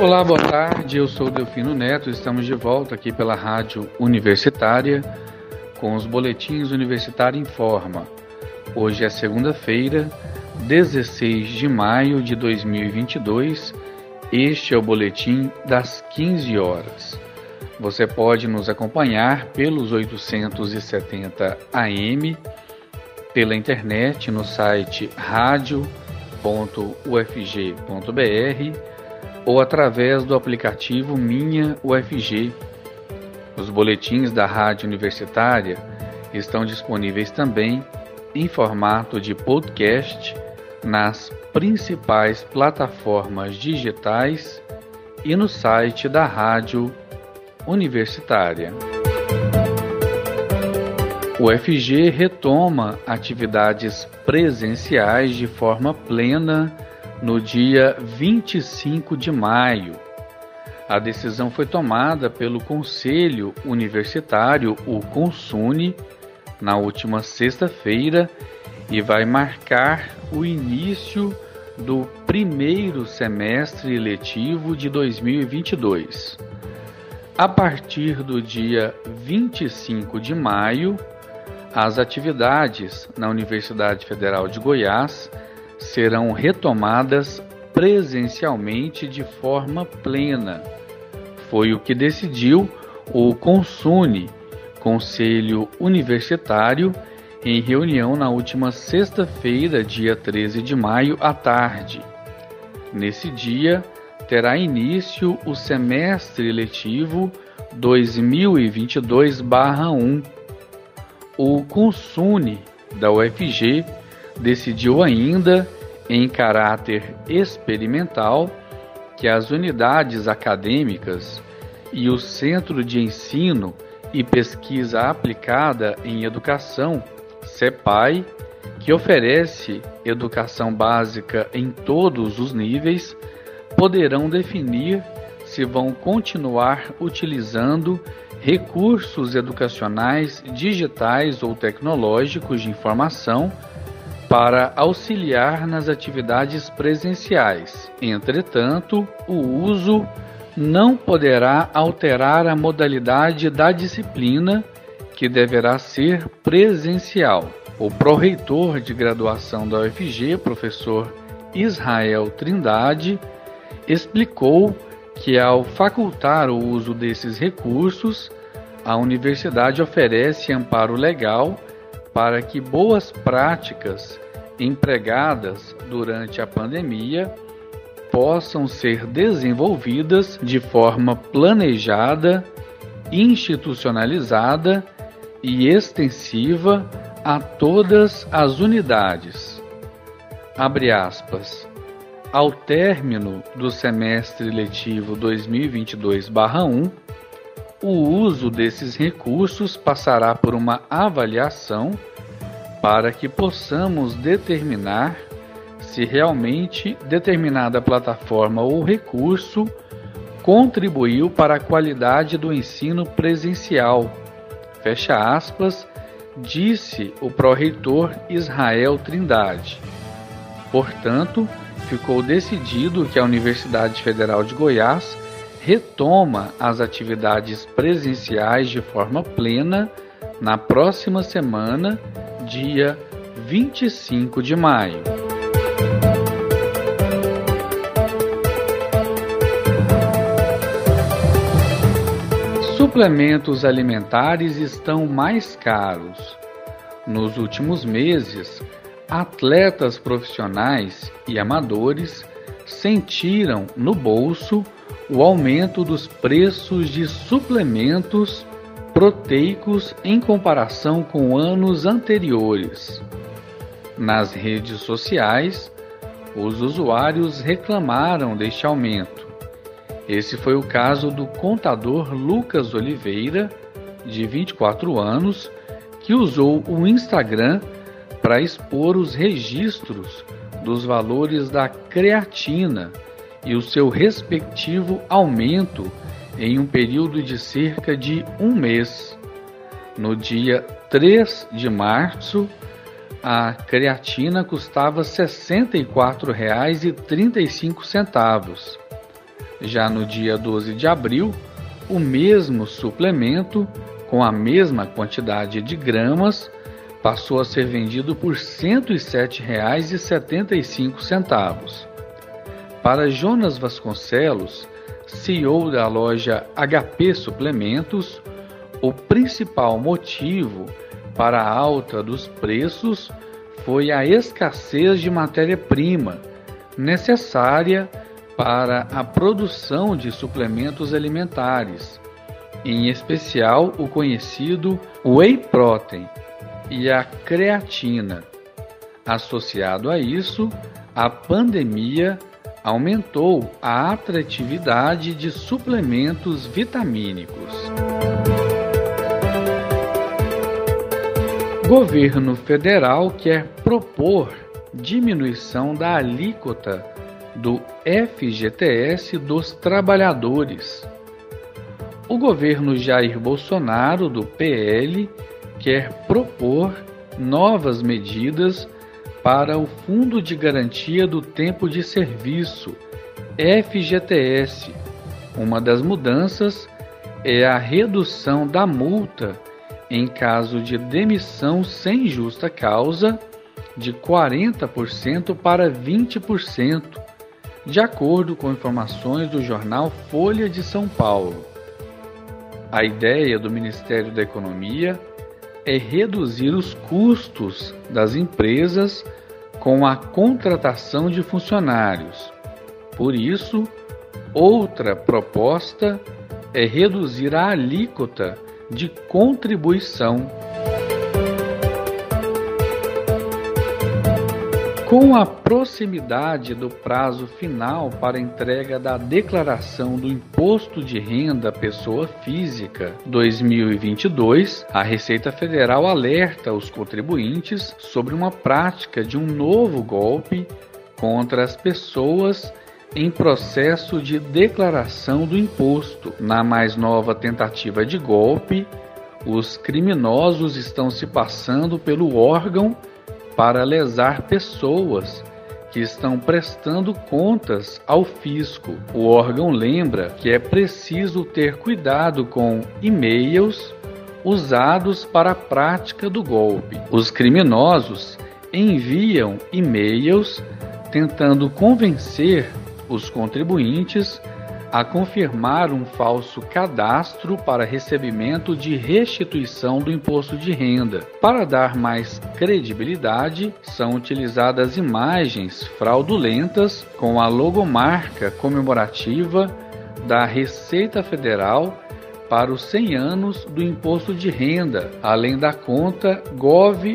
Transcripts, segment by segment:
Olá, boa tarde. Eu sou Delfino Neto. Estamos de volta aqui pela Rádio Universitária com os boletins Universitário em Forma. Hoje é segunda-feira, 16 de maio de 2022. Este é o boletim das 15 horas. Você pode nos acompanhar pelos 870 AM, pela internet no site radio.ufg.br ou através do aplicativo Minha UFG. Os boletins da Rádio Universitária estão disponíveis também em formato de podcast nas principais plataformas digitais e no site da Rádio Universitária. O FG retoma atividades presenciais de forma plena no dia 25 de maio. A decisão foi tomada pelo Conselho Universitário, o CONSUNE, na última sexta-feira e vai marcar o início do primeiro semestre letivo de 2022. A partir do dia 25 de maio, as atividades na Universidade Federal de Goiás serão retomadas presencialmente de forma plena. Foi o que decidiu o CONSUNE, Conselho Universitário, em reunião na última sexta-feira, dia 13 de maio, à tarde. Nesse dia, terá início o semestre letivo 2022-1. O CONSUNE da UFG decidiu ainda, em caráter experimental, que as unidades acadêmicas e o Centro de Ensino e Pesquisa Aplicada em Educação, CEPAI, que oferece educação básica em todos os níveis, poderão definir se vão continuar utilizando recursos educacionais digitais ou tecnológicos de informação para auxiliar nas atividades presenciais. Entretanto, o uso não poderá alterar a modalidade da disciplina, que deverá ser presencial. O pró-reitor de graduação da UFG, professor Israel Trindade, explicou que ao facultar o uso desses recursos, a universidade oferece amparo legal para que boas práticas empregadas durante a pandemia possam ser desenvolvidas de forma planejada, institucionalizada e extensiva a todas as unidades. Abre aspas. Ao término do semestre letivo 2022/1, o uso desses recursos passará por uma avaliação para que possamos determinar se realmente determinada plataforma ou recurso contribuiu para a qualidade do ensino presencial. Fecha aspas, disse o pró-reitor Israel Trindade. Portanto, ficou decidido que a Universidade Federal de Goiás retoma as atividades presenciais de forma plena na próxima semana, dia 25 de maio. Suplementos alimentares estão mais caros. Nos últimos meses, atletas profissionais e amadores sentiram no bolso o aumento dos preços de suplementos proteicos em comparação com anos anteriores. Nas redes sociais, os usuários reclamaram deste aumento. Esse foi o caso do contador Lucas Oliveira, de 24 anos, que usou o Instagram para expor os registros dos valores da creatina e o seu respectivo aumento em um período de cerca de um mês. No dia 3 de março, a creatina custava R$ 64,35. Já no dia 12 de abril, o mesmo suplemento, com a mesma quantidade de gramas, passou a ser vendido por R$ 107,75. Para Jonas Vasconcelos, CEO da loja HP Suplementos, o principal motivo para a alta dos preços foi a escassez de matéria-prima necessária para a produção de suplementos alimentares, em especial o conhecido whey protein e a creatina. Associado a isso, a pandemia aumentou a atratividade de suplementos vitamínicos. Governo federal quer propor diminuição da alíquota do FGTS dos trabalhadores. O governo Jair Bolsonaro, do PL, quer propor novas medidas para o Fundo de Garantia do Tempo de Serviço, FGTS. Uma das mudanças é a redução da multa em caso de demissão sem justa causa de 40% para 20%, de acordo com informações do jornal Folha de São Paulo. A ideia do Ministério da Economia é reduzir os custos das empresas com a contratação de funcionários. Por isso, outra proposta é reduzir a alíquota de contribuição Com a proximidade do prazo final para entrega da declaração do Imposto de Renda Pessoa Física 2022, a Receita Federal alerta os contribuintes sobre uma prática de um novo golpe contra as pessoas em processo de declaração do imposto. Na mais nova tentativa de golpe, os criminosos estão se passando pelo órgão para lesar pessoas que estão prestando contas ao fisco. O órgão lembra que é preciso ter cuidado com e-mails usados para a prática do golpe. Os criminosos enviam e-mails tentando convencer os contribuintes a confirmar um falso cadastro para recebimento de restituição do imposto de renda. Para dar mais credibilidade, são utilizadas imagens fraudulentas com a logomarca comemorativa da Receita Federal para os 100 anos do imposto de renda, além da conta gov.br.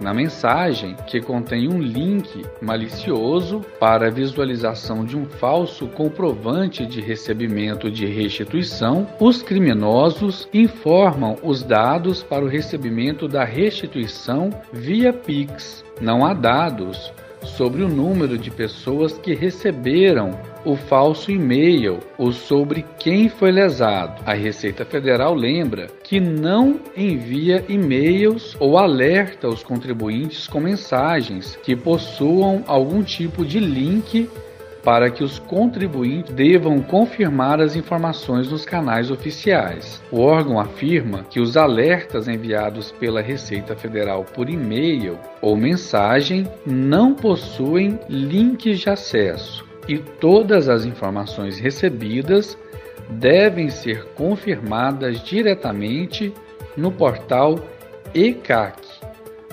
Na mensagem, que contém um link malicioso para a visualização de um falso comprovante de recebimento de restituição, os criminosos informam os dados para o recebimento da restituição via Pix. Não há dados sobre o número de pessoas que receberam o falso e-mail ou sobre quem foi lesado. A Receita Federal lembra que não envia e-mails ou alerta os contribuintes com mensagens que possuam algum tipo de link para que os contribuintes devam confirmar as informações nos canais oficiais. O órgão afirma que os alertas enviados pela Receita Federal por e-mail ou mensagem não possuem links de acesso e todas as informações recebidas devem ser confirmadas diretamente no portal ECAC,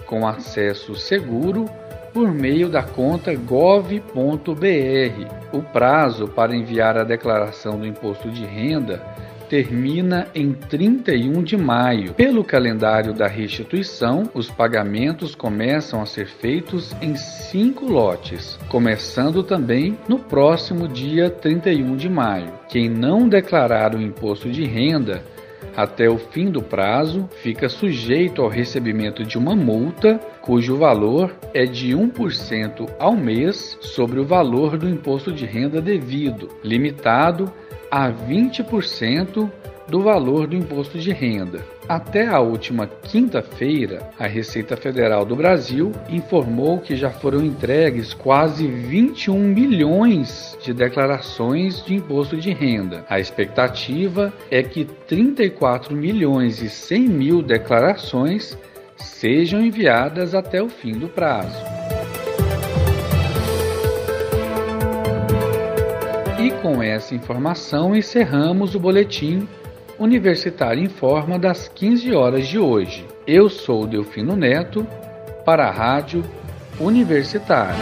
com acesso seguro por meio da conta gov.br. O prazo para enviar a declaração do imposto de renda termina em 31 de maio. Pelo calendário da restituição, os pagamentos começam a ser feitos em cinco lotes, começando também no próximo dia 31 de maio. Quem não declarar o imposto de renda até o fim do prazo, fica sujeito ao recebimento de uma multa cujo valor é de 1% ao mês sobre o valor do imposto de renda devido, limitado a 20% do valor do imposto de renda. Até a última quinta-feira, a Receita Federal do Brasil informou que já foram entregues quase 21 milhões de declarações de imposto de renda. A expectativa é que 34 milhões e 100 mil declarações sejam enviadas até o fim do prazo. E com essa informação encerramos o boletim Universitário Informa das 15 horas de hoje. Eu sou Delfino Neto para a Rádio Universitária.